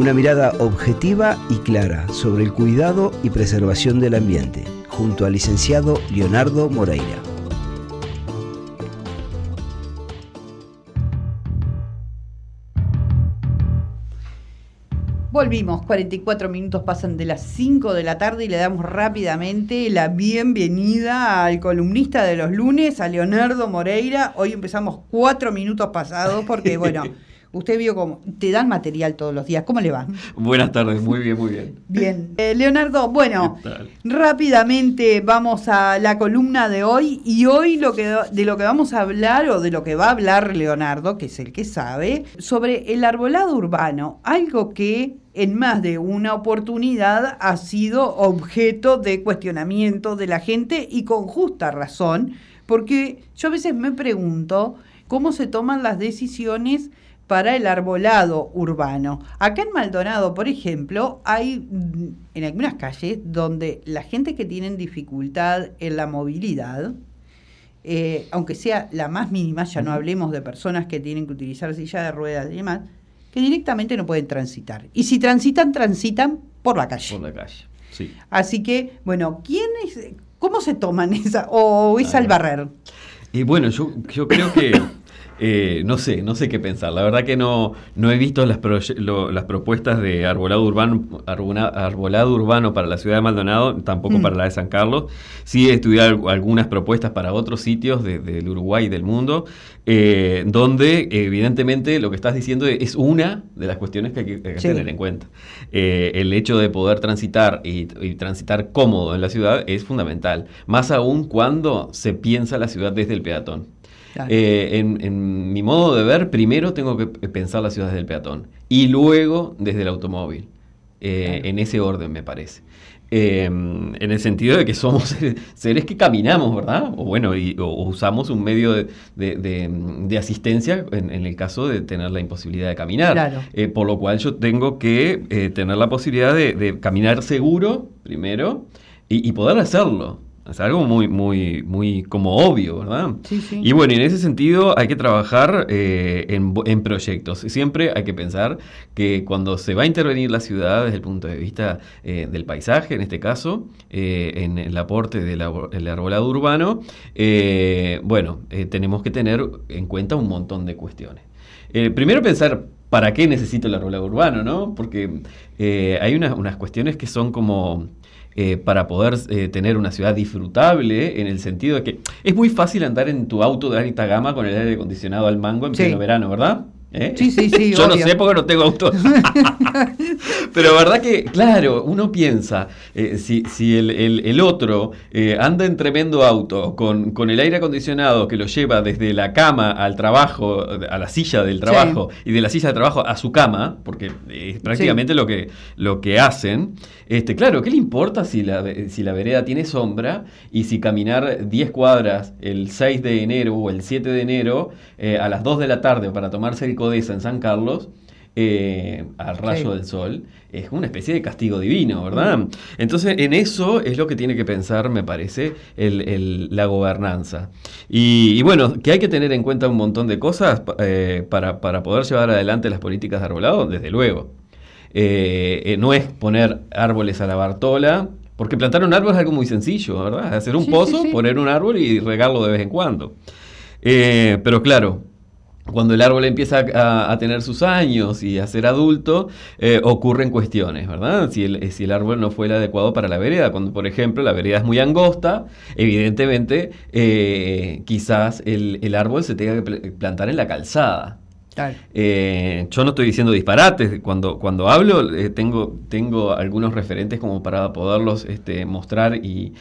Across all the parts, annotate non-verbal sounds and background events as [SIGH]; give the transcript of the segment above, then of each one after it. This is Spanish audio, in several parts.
Una mirada objetiva y clara sobre el cuidado y preservación del ambiente, junto al licenciado Leonardo Moreira. Volvimos, 44 minutos pasan de las 5 de la tarde y le damos rápidamente la bienvenida al columnista de los lunes, a Leonardo Moreira. Hoy empezamos cuatro minutos pasados porque, bueno, [LAUGHS] Usted vio cómo te dan material todos los días. ¿Cómo le va? Buenas tardes, muy bien, muy bien. Bien. Eh, Leonardo, bueno, rápidamente vamos a la columna de hoy y hoy lo que, de lo que vamos a hablar o de lo que va a hablar Leonardo, que es el que sabe, sobre el arbolado urbano, algo que en más de una oportunidad ha sido objeto de cuestionamiento de la gente y con justa razón, porque yo a veces me pregunto cómo se toman las decisiones para el arbolado urbano. Acá en Maldonado, por ejemplo, hay mm, en algunas calles donde la gente que tiene dificultad en la movilidad, eh, aunque sea la más mínima, ya no hablemos de personas que tienen que utilizar silla de ruedas y demás, que directamente no pueden transitar. Y si transitan, transitan por la calle. Por la calle, sí. Así que, bueno, ¿quién es, ¿cómo se toman esa, o es al barrer? Y bueno, yo, yo creo que eh, no sé, no sé qué pensar. La verdad que no, no he visto las, las propuestas de arbolado urbano, arbolado urbano para la ciudad de Maldonado, tampoco mm. para la de San Carlos. Sí he estudiado algunas propuestas para otros sitios del Uruguay y del mundo, eh, donde evidentemente lo que estás diciendo es una de las cuestiones que hay que, tener en cuenta. Eh, el hecho de poder transitar y, y transitar cómodo en la ciudad es fundamental, más aún cuando se piensa la ciudad desde el peatón. Eh, en, mi modo de ver, primero tengo que pensar las ciudades del peatón y luego desde el automóvil. Eh, en ese orden, me parece. Em, en el sentido de que somos [LAUGHS] seres que caminamos, ¿verdad? O bueno, y, usamos un medio de, asistencia en, el caso de tener la imposibilidad de caminar. Eh, por lo cual yo tengo que tener la posibilidad de, caminar seguro, primero, y poder hacerlo. Es algo muy, muy, muy como obvio, ¿verdad? Sí, sí. Y bueno, en ese sentido hay que trabajar eh, en, proyectos. Siempre hay que pensar que cuando se va a intervenir la ciudad desde el punto de vista eh, del paisaje, en este caso, eh, en el aporte del arbolado urbano, bueno, tenemos que tener en cuenta un montón de cuestiones. primero pensar ¿para qué necesito el arbolado urbano? ¿no? Porque hay unas cuestiones que son como eh, para poder eh, tener una ciudad disfrutable, en el sentido de que es muy fácil andar en tu auto de alta gama con el aire acondicionado al mango en pleno verano, ¿verdad? ¿Eh? Sí, sí, sí. [LAUGHS] Yo no sé porque no tengo auto. [LAUGHS] [LAUGHS] Pero verdad que, claro, uno piensa, eh, si, si el, otro eh, anda en tremendo auto con, con, el aire acondicionado que lo lleva desde la cama al trabajo, a la silla del trabajo, y de la silla de trabajo a su cama, porque es prácticamente lo, que, lo que hacen, este, claro, ¿qué le importa si la, si la vereda tiene sombra y si caminar 10 cuadras el 6 de enero o el 7 de enero a las 2 de la tarde para tomarse el Codesa en San Carlos, eh, al rayo del sol, es una especie de castigo divino, ¿verdad? Entonces, en eso es lo que tiene que pensar, me parece, la gobernanza. Y, bueno, que hay que tener en cuenta un montón de cosas eh, para, poder llevar adelante las políticas de arbolado, desde luego. Eh, no es poner árboles a la Bartola, porque plantar un árbol es algo muy sencillo, ¿verdad? Hacer un pozo, poner un árbol y regarlo de vez en cuando. pero claro, cuando el árbol empieza a, tener sus años y a ser adulto, eh, ocurren cuestiones, ¿verdad? Si el, si el, árbol no fue el adecuado para la vereda, cuando por ejemplo la vereda es muy angosta, evidentemente eh, quizás el, el, árbol se tenga que plantar en la calzada. Eh, yo no estoy diciendo disparates, cuando, cuando hablo eh, tengo, tengo algunos referentes como para poderlos este, mostrar y,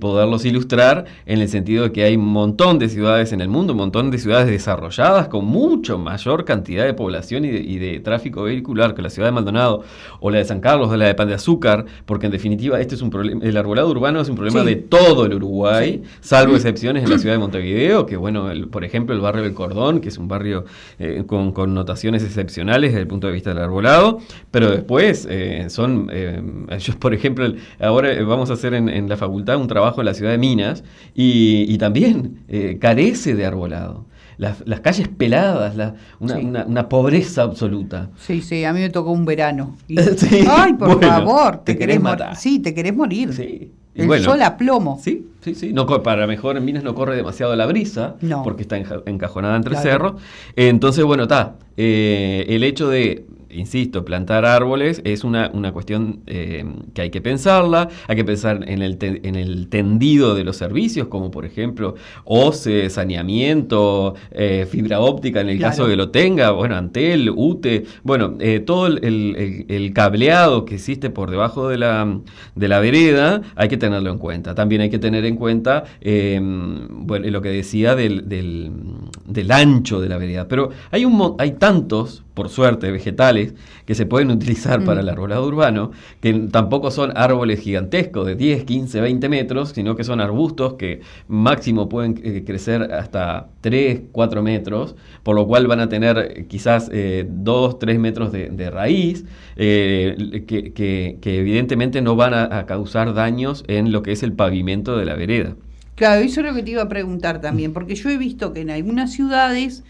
poderlos ilustrar en el sentido de que hay un montón de ciudades en el mundo, un montón de ciudades desarrolladas con mucho mayor cantidad de población y de, tráfico vehicular que la ciudad de Maldonado o la de San Carlos o la de Pan de Azúcar, porque en definitiva este es un problema, el arbolado urbano es un problema de todo el Uruguay, salvo excepciones en la ciudad de Montevideo, que bueno, por ejemplo el barrio del Cordón, que es un barrio eh, con con connotaciones excepcionales desde el punto de vista del arbolado, pero después eh, son, eh, [LAUGHS] yo por ejemplo, ahora vamos a hacer en, la facultad un trabajo en la ciudad de Minas y, también eh, carece de arbolado. las, calles peladas, una, pobreza absoluta. Sí, sí, a mí me tocó un verano. [LAUGHS] Ay, por favor, te, querés, matar. Sí, te querés morir. Sí. el sol a plomo. Sí, sí, sí. No, para mejor en Minas no corre demasiado la brisa, porque está encajonada entre cerros. Entonces, bueno, está. Eh, el hecho de insisto, plantar árboles es una, cuestión eh, que hay que pensarla, hay que pensar en el, en el tendido de los servicios, como por ejemplo OCE, saneamiento, eh, fibra óptica en el caso de que lo tenga, bueno, Antel, UTE, bueno, eh, todo el, cableado que existe por debajo de la, de la vereda, hay que tenerlo en cuenta. También hay que tener en cuenta bueno, lo que decía del, del, ancho de la vereda. Pero hay, un, hay tantos por suerte, vegetales que se pueden utilizar para el mm. arbolado urbano, que tampoco son árboles gigantescos de 10, 15, 20 metros, sino que son arbustos que máximo pueden eh, crecer hasta 3, 4 metros, por lo cual van a tener eh, quizás 2, eh, 3 metros de, raíz, que, evidentemente no van a, causar daños en lo que es el pavimento de la vereda. Claro, eso es lo que te iba a preguntar también, porque yo he visto que en algunas ciudades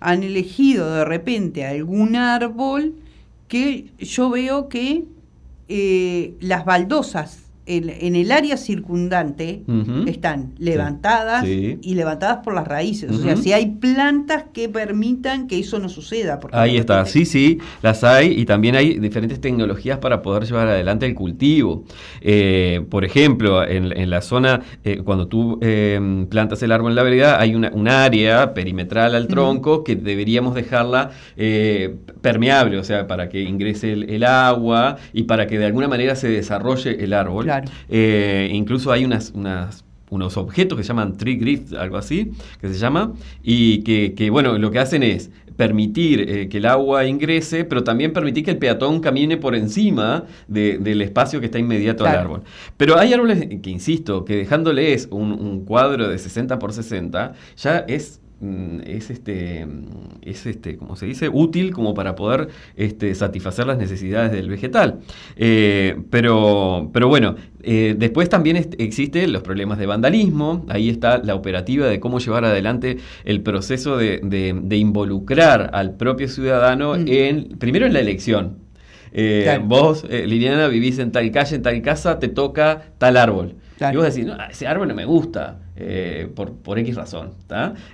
han elegido de repente algún árbol que yo veo que eh, las baldosas en, el área circundante están levantadas y levantadas por las raíces. O sea, si hay plantas que permitan que eso no suceda. Ahí está, sí, sí, las hay y también hay diferentes tecnologías para poder llevar adelante el cultivo. Eh, por ejemplo, en, la zona, eh, cuando tú em, plantas el árbol en la vereda, hay una, un área perimetral al tronco que deberíamos dejarla eh, permeable, o sea, para que ingrese el, agua y para que de alguna manera se desarrolle el árbol. Eh, incluso hay unas, unos objetos que se llaman tree grids, algo así, que se llama, y que, bueno, lo que hacen es permitir eh, que el agua ingrese, pero también permitir que el peatón camine por encima del espacio que está inmediato al árbol. Pero hay árboles que, insisto, que dejándoles un, un cuadro de 60 por 60, ya es es este es este como se dice útil como para poder este, satisfacer las necesidades del vegetal. Eh, pero pero bueno eh, después también existen los problemas de vandalismo. Ahí está la operativa de cómo llevar adelante el proceso de, involucrar al propio ciudadano mm. en primero en la elección. Eh, vos Liliana vivís en tal calle en tal casa te toca tal árbol. Y vos decís, no, ese árbol no me gusta, eh, por, por, X razón.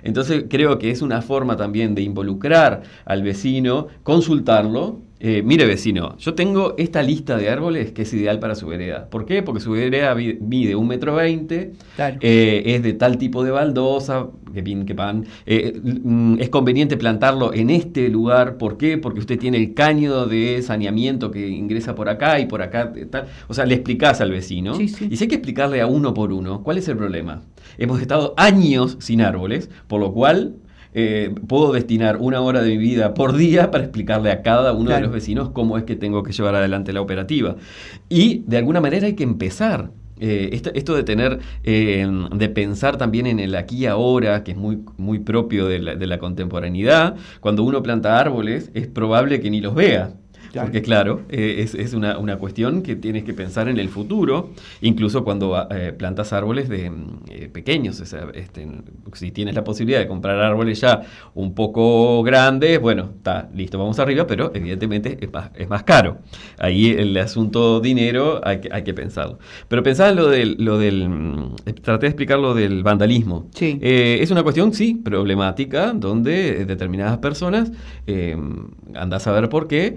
Entonces creo que es una forma también de involucrar al vecino, consultarlo eh, mire vecino, yo tengo esta lista de árboles que es ideal para su vereda. ¿Por qué? Porque su vereda mide un metro veinte, eh, es de tal tipo de baldosa, que bien que pan. Eh, mm, es conveniente plantarlo en este lugar. ¿Por qué? Porque usted tiene el caño de saneamiento que ingresa por acá y por acá. Tal. O sea, le explicás al vecino. Y si hay que explicarle a uno por uno, ¿cuál es el problema? Hemos estado años sin árboles, por lo cual eh, puedo destinar una hora de mi vida por día para explicarle a cada uno de los vecinos cómo es que tengo que llevar adelante la operativa. Y de alguna manera hay que empezar. Eh, esto, de tener, eh, de pensar también en el aquí y ahora, que es muy, muy propio de la, de la contemporaneidad, cuando uno planta árboles es probable que ni los vea. Porque claro, eh, es, una, cuestión que tienes que pensar en el futuro, incluso cuando ah, eh, plantas árboles de mm, eh, pequeños. este, si tienes la posibilidad de comprar árboles ya un poco grandes, bueno, está listo, vamos arriba, pero evidentemente es más, es más caro. Ahí el asunto dinero hay que, hay que pensarlo. Pero pensar lo del, lo del, mm, traté de explicar lo del vandalismo. Sí. es una cuestión, sí, problemática, donde determinadas personas, andás a ver por qué,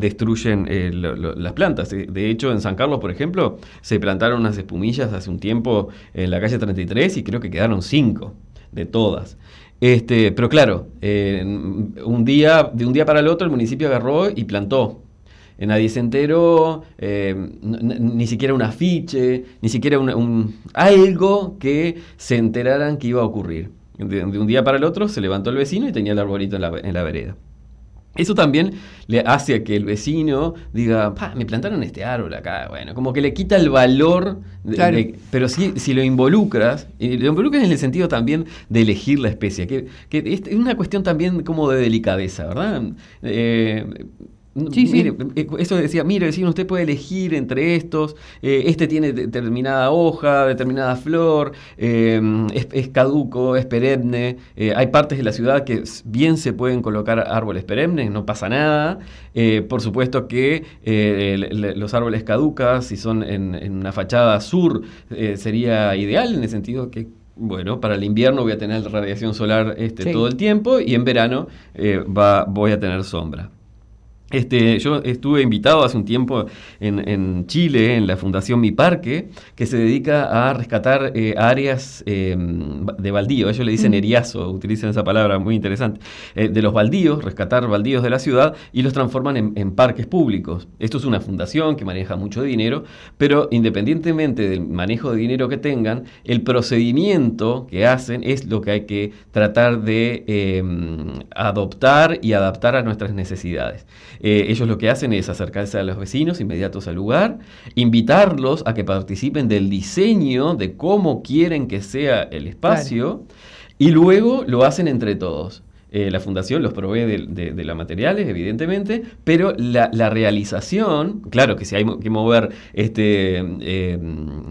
destruyen eh, las plantas. De hecho, en San Carlos, por ejemplo, se plantaron unas espumillas hace un tiempo en la calle 33 y creo que quedaron cinco de todas. Este, pero claro, un día, de un día para el otro el municipio agarró y plantó. Nadie se enteró, eh, ni siquiera un afiche, ni siquiera un, algo que se enteraran que iba a ocurrir. De, un día para el otro se levantó el vecino y tenía el arbolito en la, en la vereda. Eso también le hace a que el vecino diga, me plantaron este árbol acá. Bueno, como que le quita el valor. pero si, si lo involucras, y lo involucras en el sentido también de elegir la especie, que, es una cuestión también como de delicadeza, ¿verdad? Eh, Sí, mire, eh, Eso decía, mire, vecino, usted puede elegir entre estos, eh, este tiene determinada hoja, determinada flor, eh, es, caduco, es perenne. hay partes de la ciudad que bien se pueden colocar árboles perennes, no pasa nada. por supuesto que los árboles caducas, si son en, una fachada sur, sería ideal en el sentido que bueno, para el invierno voy a tener radiación solar este, todo el tiempo y en verano va, voy a tener sombra. Este, yo estuve invitado hace un tiempo en, Chile, en la Fundación Mi Parque, que se dedica a rescatar eh, áreas em, de baldío. Ellos le dicen eriazo, utilizan esa palabra muy interesante. Eh, de los baldíos, rescatar baldíos de la ciudad y los transforman en, parques públicos. Esto es una fundación que maneja mucho dinero, pero independientemente del manejo de dinero que tengan, el procedimiento que hacen es lo que hay que tratar de em, adoptar y adaptar a nuestras necesidades. Eh, ellos lo que hacen es acercarse a los vecinos inmediatos al lugar, invitarlos a que participen del diseño de cómo quieren que sea el espacio y luego lo hacen entre todos. Eh, la fundación los provee de, los materiales, evidentemente, pero la, realización, claro que si hay que mover este eh,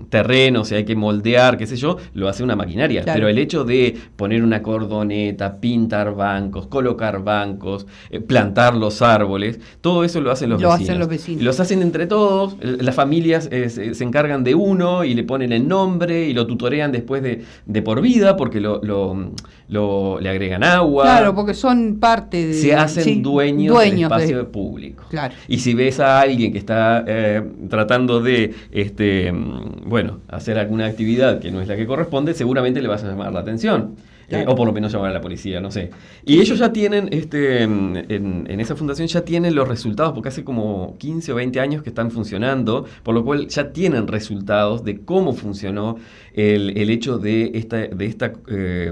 terreno, si hay que moldear, qué sé yo, lo hace una maquinaria. Pero el hecho de poner una cordoneta, pintar bancos, colocar bancos, eh, plantar los árboles, todo eso lo hacen los vecinos. Hacen los vecinos. Los hacen entre todos, las familias se, encargan de uno y le ponen el nombre y lo tutorean después de, por vida porque lo, le agregan agua porque son parte de... Se hacen dueños, del espacio público. Claro. Y si ves a alguien que está eh, tratando de, este, mm, bueno, hacer alguna actividad que no es la que corresponde, seguramente le vas a llamar la atención. Eh, o por lo menos llamar a la policía, no sé. Y ellos ya tienen, este, en, esa fundación ya tienen los resultados, porque hace como 15 o 20 años que están funcionando, por lo cual ya tienen resultados de cómo funcionó el, el hecho de, esta, de, esta, eh,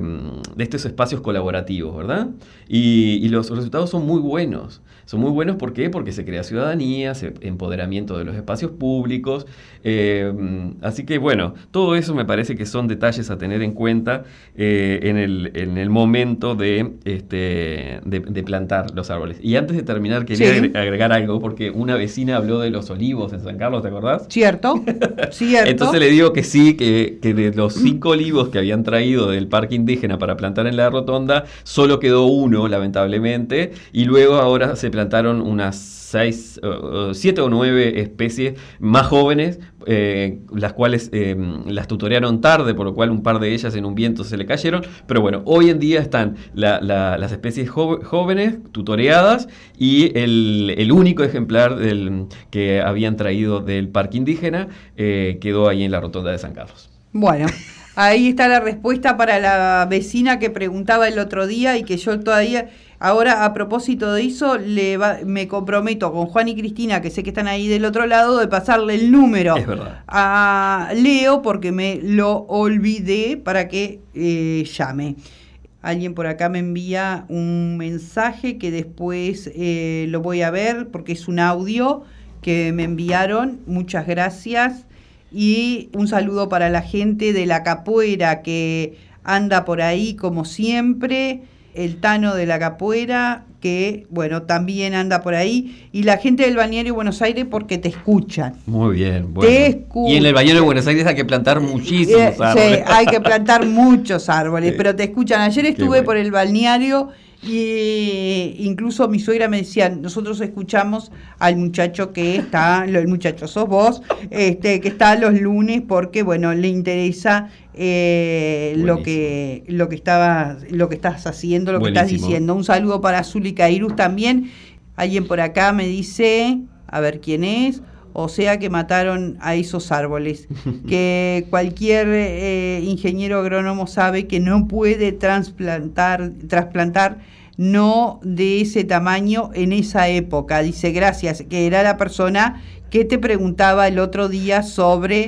de estos espacios colaborativos, ¿verdad? Y, y, los resultados son muy buenos. Son muy buenos, ¿por qué? Porque se crea ciudadanía, se, empoderamiento de los espacios públicos. Eh, así que, bueno, todo eso me parece que son detalles a tener en cuenta en el en el momento de, este, de, plantar los árboles. Y antes de terminar, quería agregar algo, porque una vecina habló de los olivos en San Carlos, ¿te acordás? Cierto, [LAUGHS] cierto. Entonces le digo que sí, que, que de los cinco olivos que habían traído del parque indígena para plantar en la rotonda, solo quedó uno, lamentablemente, y luego ahora se plantaron unas seis, siete o nueve especies más jóvenes, eh, las cuales eh, las tutorearon tarde, por lo cual un par de ellas en un viento se le cayeron. Pero bueno, hoy en día están las especies jóvenes, tutoreadas, y el, único ejemplar del, que habían traído del parque indígena eh, quedó ahí en la rotonda de San Carlos. Bueno. Ahí está la respuesta para la vecina que preguntaba el otro día y que yo todavía Ahora, a propósito de eso, le me comprometo con Juan y Cristina, que sé que están ahí del otro lado, de pasarle el número a Leo, porque me lo olvidé para que eh, llame. Alguien por acá me envía un mensaje que después eh, lo voy a ver porque es un audio que me enviaron. Muchas gracias. Y un saludo para la gente de la capuera que anda por ahí como siempre el Tano de la Capuera, que, bueno, también anda por ahí, y la gente del balneario de Buenos Aires porque te escuchan. Muy bien, bueno. Te escuchan. Y en el balneario de Buenos Aires hay que plantar muchísimos árboles. Sí, hay que plantar muchos árboles, [LAUGHS] pero te escuchan. Ayer estuve por el balneario y incluso mi suegra me decía, nosotros escuchamos al muchacho que está, el muchacho sos vos, este, que está los lunes porque bueno, le interesa eh, lo que lo que estaba, lo que estás haciendo, lo que estás diciendo. Un saludo para Zuli Cairus también. Alguien por acá me dice, a ver quién es o sea que mataron a esos árboles, [LAUGHS] que cualquier eh, ingeniero agrónomo sabe que no puede trasplantar, trasplantar no de ese tamaño en esa época. Dice, gracias, que era la persona que te preguntaba el otro día sobre,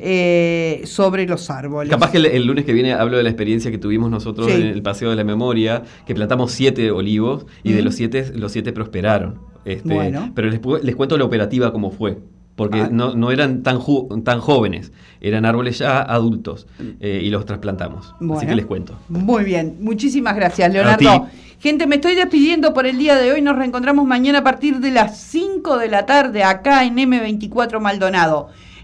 eh, sobre los árboles. Capaz que el, lunes que viene hablo de la experiencia que tuvimos nosotros en el Paseo de la Memoria, que plantamos siete olivos y de los siete, los siete prosperaron. Este, pero les, les cuento la operativa cómo fue porque ah. no, no, eran tan, tan jóvenes, eran árboles ya adultos eh, y los trasplantamos. Así que les cuento. Muy bien, muchísimas gracias, Leonardo. Gente, me estoy despidiendo por el día de hoy. Nos reencontramos mañana a partir de las 5 de la tarde acá en M24 Maldonado.